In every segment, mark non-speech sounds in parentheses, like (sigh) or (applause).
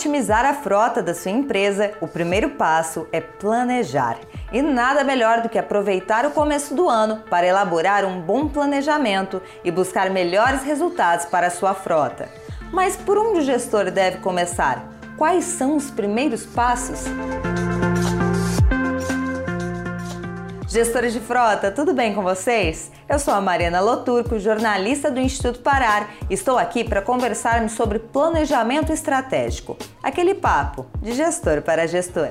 Otimizar a frota da sua empresa, o primeiro passo é planejar. E nada melhor do que aproveitar o começo do ano para elaborar um bom planejamento e buscar melhores resultados para a sua frota. Mas por onde o gestor deve começar? Quais são os primeiros passos? Gestores de frota, tudo bem com vocês? Eu sou a Mariana Loturco, jornalista do Instituto Parar. Estou aqui para conversarmos sobre planejamento estratégico. Aquele papo de gestor para gestor.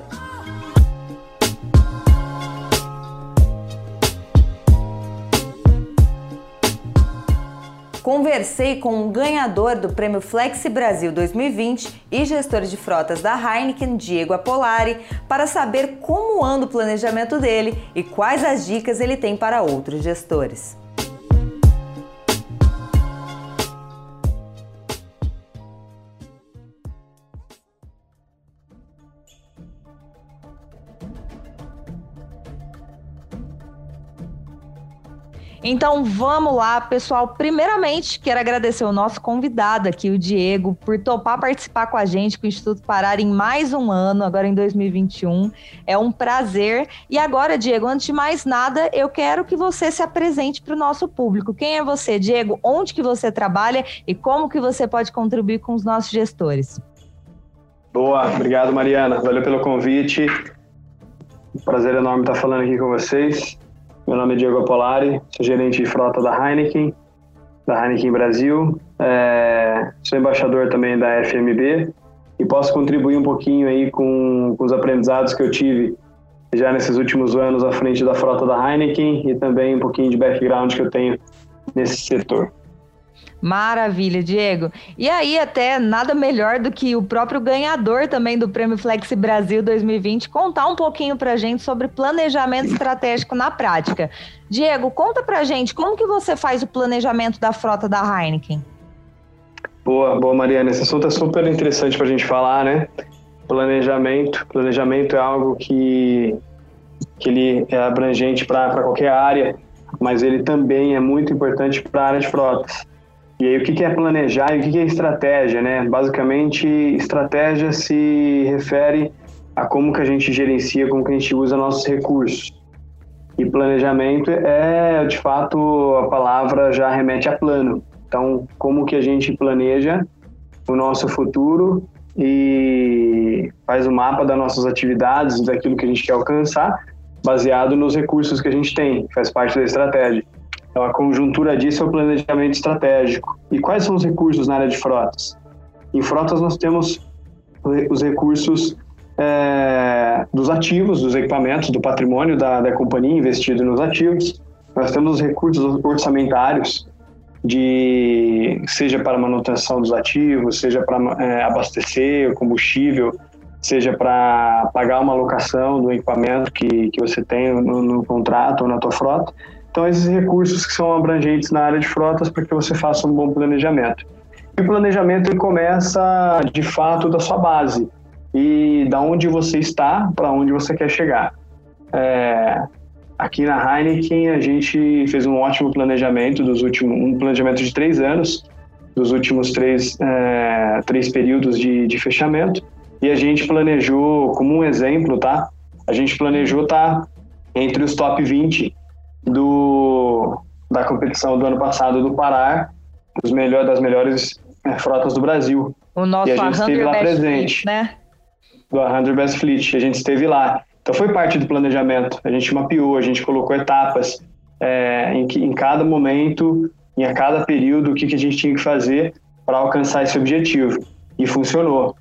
Conversei com o ganhador do Prêmio Flexi Brasil 2020 e gestor de frotas da Heineken, Diego Apolari, para saber como anda o planejamento dele e quais as dicas ele tem para outros gestores. Então vamos lá, pessoal. Primeiramente, quero agradecer o nosso convidado aqui, o Diego, por topar participar com a gente, com o Instituto Parar em mais um ano, agora em 2021. É um prazer. E agora, Diego, antes de mais nada, eu quero que você se apresente para o nosso público. Quem é você, Diego? Onde que você trabalha e como que você pode contribuir com os nossos gestores? Boa, obrigado, Mariana. Valeu pelo convite. Prazer enorme estar falando aqui com vocês. Meu nome é Diego Apolari, sou gerente de frota da Heineken, da Heineken Brasil. É, sou embaixador também da FMB e posso contribuir um pouquinho aí com, com os aprendizados que eu tive já nesses últimos anos à frente da frota da Heineken e também um pouquinho de background que eu tenho nesse setor. Maravilha, Diego. E aí, até nada melhor do que o próprio ganhador também do Prêmio Flexi Brasil 2020 contar um pouquinho pra gente sobre planejamento estratégico na prática. Diego, conta pra gente como que você faz o planejamento da frota da Heineken. Boa, boa, Mariana. Esse assunto é super interessante pra gente falar, né? Planejamento. Planejamento é algo que, que ele é abrangente para qualquer área, mas ele também é muito importante para a área de frotas. E aí, o que é planejar e o que é estratégia, né? Basicamente, estratégia se refere a como que a gente gerencia, como que a gente usa nossos recursos. E planejamento é, de fato, a palavra já remete a plano. Então, como que a gente planeja o nosso futuro e faz o um mapa das nossas atividades, daquilo que a gente quer alcançar, baseado nos recursos que a gente tem, faz parte da estratégia. Então, a conjuntura disso é o planejamento estratégico. E quais são os recursos na área de frotas? Em frotas, nós temos os recursos é, dos ativos, dos equipamentos, do patrimônio da, da companhia investido nos ativos. Nós temos os recursos orçamentários, de seja para manutenção dos ativos, seja para é, abastecer o combustível, seja para pagar uma locação do equipamento que, que você tem no, no contrato ou na tua frota. Então, esses recursos que são abrangentes na área de frotas para que você faça um bom planejamento. E o planejamento ele começa, de fato, da sua base e da onde você está para onde você quer chegar. É, aqui na Heineken, a gente fez um ótimo planejamento dos últimos, um planejamento de três anos, dos últimos três, é, três períodos de, de fechamento, e a gente planejou, como um exemplo, tá? A gente planejou estar tá entre os top 20 do, da competição do ano passado do Pará, dos melhor, das melhores é, frotas do Brasil. O nosso e a gente esteve lá presente. Fleet, né? Do 100 Best Fleet, a gente esteve lá. Então foi parte do planejamento. A gente mapeou, a gente colocou etapas é, em, que, em cada momento, em a cada período, o que, que a gente tinha que fazer para alcançar esse objetivo. E funcionou.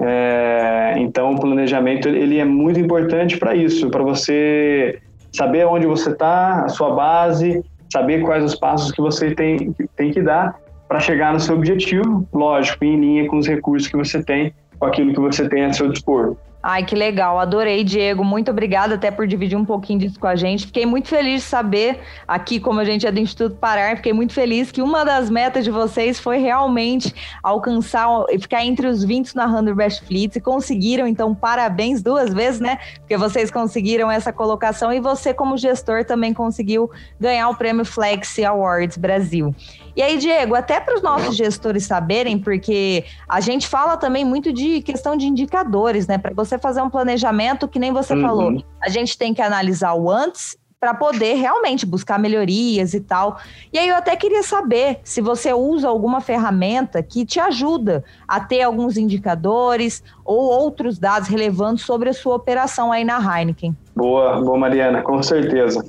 É, então o planejamento ele é muito importante para isso, para você saber onde você está, a sua base, saber quais os passos que você tem, tem que dar para chegar no seu objetivo, lógico, em linha com os recursos que você tem, com aquilo que você tem a seu dispor. Ai, que legal, adorei, Diego. Muito obrigada até por dividir um pouquinho disso com a gente. Fiquei muito feliz de saber, aqui, como a gente é do Instituto Parar, fiquei muito feliz que uma das metas de vocês foi realmente alcançar e ficar entre os 20 na 100 Best Fleets e conseguiram, então, parabéns duas vezes, né? Porque vocês conseguiram essa colocação e você, como gestor, também conseguiu ganhar o prêmio Flex Awards Brasil. E aí, Diego, até para os nossos gestores saberem, porque a gente fala também muito de questão de indicadores, né? Para você fazer um planejamento, que nem você uhum. falou, a gente tem que analisar o antes para poder realmente buscar melhorias e tal. E aí eu até queria saber se você usa alguma ferramenta que te ajuda a ter alguns indicadores ou outros dados relevantes sobre a sua operação aí na Heineken. Boa, boa Mariana, com certeza.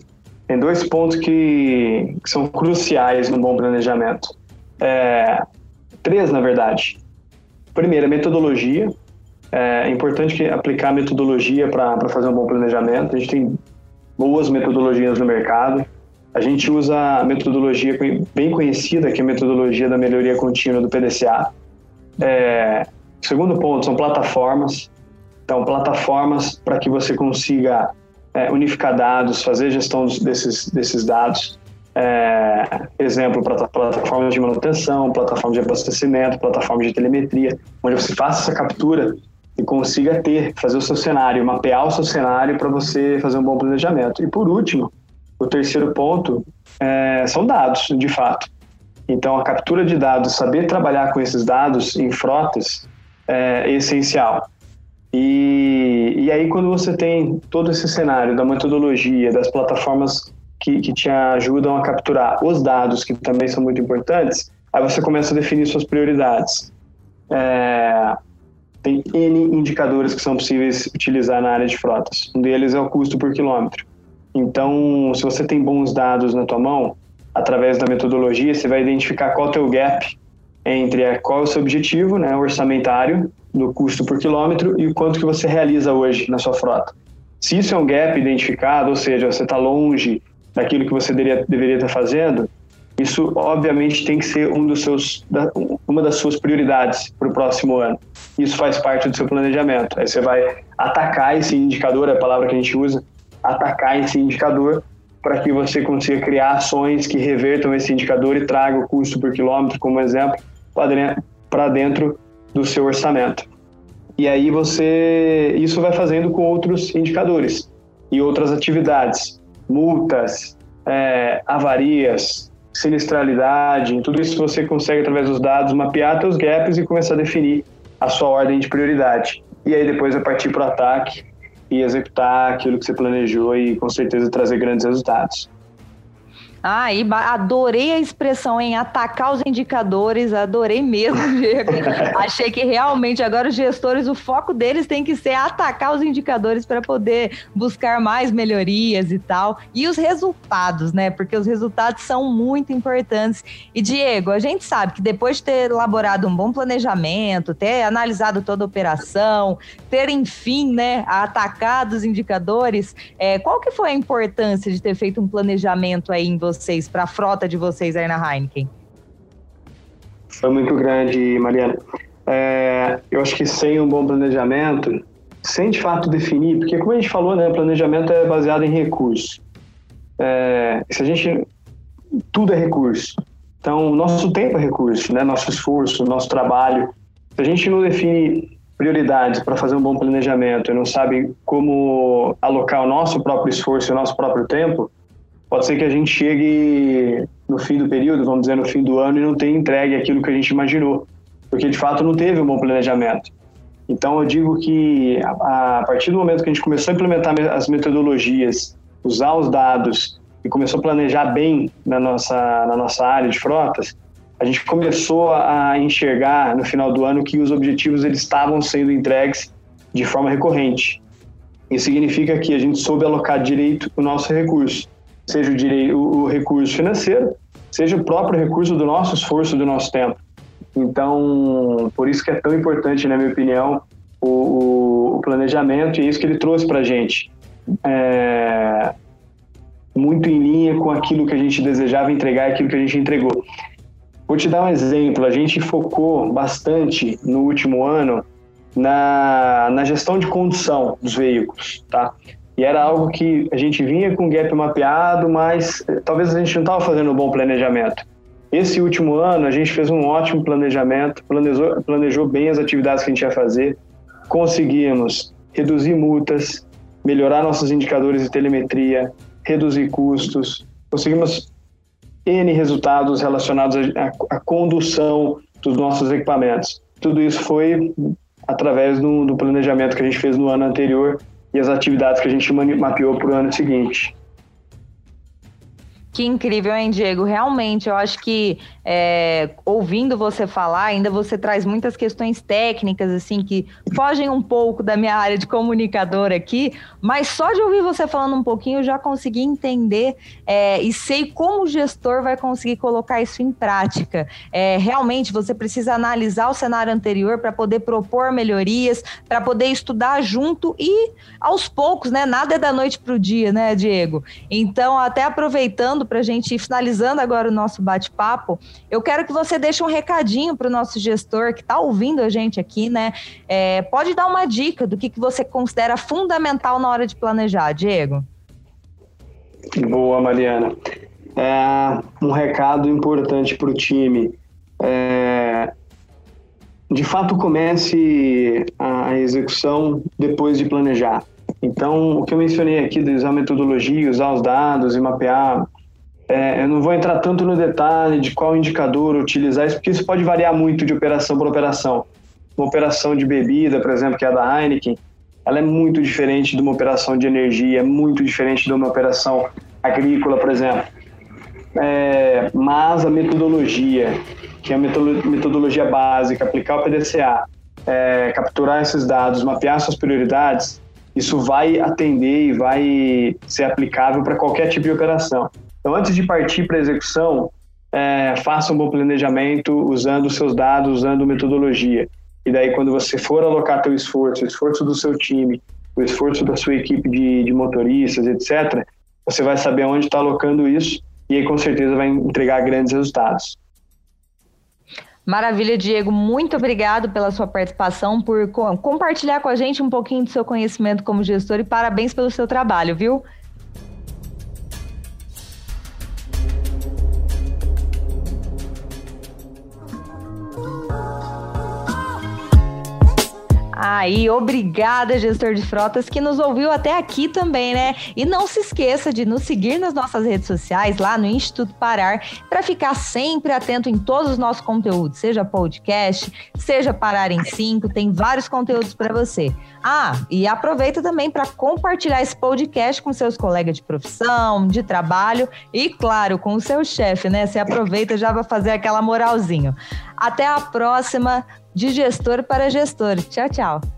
Tem dois pontos que, que são cruciais no bom planejamento. É, três, na verdade. Primeiro, metodologia. É importante aplicar metodologia para fazer um bom planejamento. A gente tem boas metodologias no mercado. A gente usa a metodologia bem conhecida, que é a metodologia da melhoria contínua do PDCA. É, segundo ponto são plataformas. Então, plataformas para que você consiga é, unificar dados, fazer gestão desses, desses dados. É, exemplo, plataformas de manutenção, plataforma de abastecimento, plataforma de telemetria, onde você faça essa captura e consiga ter, fazer o seu cenário, mapear o seu cenário para você fazer um bom planejamento. E por último, o terceiro ponto é, são dados, de fato. Então, a captura de dados, saber trabalhar com esses dados em frotas é essencial. E, e aí, quando você tem todo esse cenário da metodologia, das plataformas que, que te ajudam a capturar os dados, que também são muito importantes, aí você começa a definir suas prioridades. É, tem N indicadores que são possíveis utilizar na área de frotas. Um deles é o custo por quilômetro. Então, se você tem bons dados na tua mão, através da metodologia, você vai identificar qual é o teu gap entre qual é o seu objetivo né, orçamentário do custo por quilômetro e o quanto que você realiza hoje na sua frota. Se isso é um gap identificado, ou seja, você está longe daquilo que você deveria, deveria estar fazendo, isso obviamente tem que ser um dos seus, uma das suas prioridades para o próximo ano. Isso faz parte do seu planejamento. Aí você vai atacar esse indicador, é a palavra que a gente usa, atacar esse indicador para que você consiga criar ações que revertam esse indicador e tragam o custo por quilômetro, como exemplo, para dentro do seu orçamento. E aí você, isso vai fazendo com outros indicadores e outras atividades, multas, é, avarias, sinistralidade, tudo isso você consegue através dos dados mapear seus gaps e começar a definir a sua ordem de prioridade. E aí depois é partir para o ataque e executar aquilo que você planejou e com certeza trazer grandes resultados. Ah, e adorei a expressão em atacar os indicadores, adorei mesmo, (laughs) Diego. Achei que realmente agora os gestores, o foco deles tem que ser atacar os indicadores para poder buscar mais melhorias e tal. E os resultados, né? Porque os resultados são muito importantes. E, Diego, a gente sabe que depois de ter elaborado um bom planejamento, ter analisado toda a operação, ter, enfim, né, atacado os indicadores, é, qual que foi a importância de ter feito um planejamento aí em vocês, para a frota de vocês aí na Heineken? Foi muito grande, Mariana. É, eu acho que sem um bom planejamento, sem de fato definir, porque como a gente falou, né, planejamento é baseado em recurso. É, se a gente tudo é recurso. Então, nosso tempo é recurso, né? Nosso esforço, nosso trabalho. Se a gente não define prioridades para fazer um bom planejamento e não sabe como alocar o nosso próprio esforço e o nosso próprio tempo, pode ser que a gente chegue no fim do período, vamos dizer, no fim do ano, e não tenha entregue aquilo que a gente imaginou, porque de fato não teve um bom planejamento. Então eu digo que a, a partir do momento que a gente começou a implementar as metodologias, usar os dados e começou a planejar bem na nossa, na nossa área de frotas, a gente começou a enxergar no final do ano que os objetivos eles estavam sendo entregues de forma recorrente. Isso significa que a gente soube alocar direito o nosso recurso seja o, direito, o recurso financeiro, seja o próprio recurso do nosso esforço, do nosso tempo. Então, por isso que é tão importante, na minha opinião, o, o planejamento e é isso que ele trouxe para a gente. É, muito em linha com aquilo que a gente desejava entregar aquilo que a gente entregou. Vou te dar um exemplo. A gente focou bastante no último ano na, na gestão de condução dos veículos, tá? E era algo que a gente vinha com gap mapeado, mas eh, talvez a gente não estava fazendo um bom planejamento. Esse último ano a gente fez um ótimo planejamento, planejou, planejou bem as atividades que a gente ia fazer, conseguimos reduzir multas, melhorar nossos indicadores de telemetria, reduzir custos, conseguimos N resultados relacionados à, condução dos nossos equipamentos. Tudo isso foi através do, do planejamento que a gente fez no ano anterior e as atividades que a gente mapeou para o ano seguinte. Que incrível, hein, Diego? Realmente, eu acho que é, ouvindo você falar, ainda você traz muitas questões técnicas, assim, que fogem um pouco da minha área de comunicador aqui, mas só de ouvir você falando um pouquinho, eu já consegui entender é, e sei como o gestor vai conseguir colocar isso em prática. É, realmente, você precisa analisar o cenário anterior para poder propor melhorias, para poder estudar junto e aos poucos, né? Nada é da noite para o dia, né, Diego? Então, até aproveitando para a gente ir finalizando agora o nosso bate-papo, eu quero que você deixe um recadinho para o nosso gestor que está ouvindo a gente aqui, né? É, pode dar uma dica do que, que você considera fundamental na hora de planejar, Diego? Boa, Mariana. É, um recado importante para o time. É, de fato, comece a execução depois de planejar. Então, o que eu mencionei aqui de usar metodologia, usar os dados e mapear é, eu não vou entrar tanto no detalhe de qual indicador utilizar isso, porque isso pode variar muito de operação para operação. Uma operação de bebida, por exemplo, que é a da Heineken, ela é muito diferente de uma operação de energia, é muito diferente de uma operação agrícola, por exemplo. É, mas a metodologia, que é a metodologia básica, aplicar o PDCA, é, capturar esses dados, mapear suas prioridades, isso vai atender e vai ser aplicável para qualquer tipo de operação. Então, antes de partir para a execução, é, faça um bom planejamento usando seus dados, usando metodologia. E daí, quando você for alocar teu esforço, o esforço do seu time, o esforço da sua equipe de, de motoristas, etc., você vai saber onde está alocando isso e aí, com certeza, vai entregar grandes resultados. Maravilha, Diego. Muito obrigado pela sua participação, por compartilhar com a gente um pouquinho do seu conhecimento como gestor e parabéns pelo seu trabalho, viu? Aí, obrigada, gestor de frotas, que nos ouviu até aqui também, né? E não se esqueça de nos seguir nas nossas redes sociais, lá no Instituto Parar, para ficar sempre atento em todos os nossos conteúdos, seja podcast, seja Parar em 5, tem vários conteúdos para você. Ah, e aproveita também para compartilhar esse podcast com seus colegas de profissão, de trabalho e, claro, com o seu chefe, né? Você aproveita já para fazer aquela moralzinho. Até a próxima de gestor para gestor. Tchau, tchau.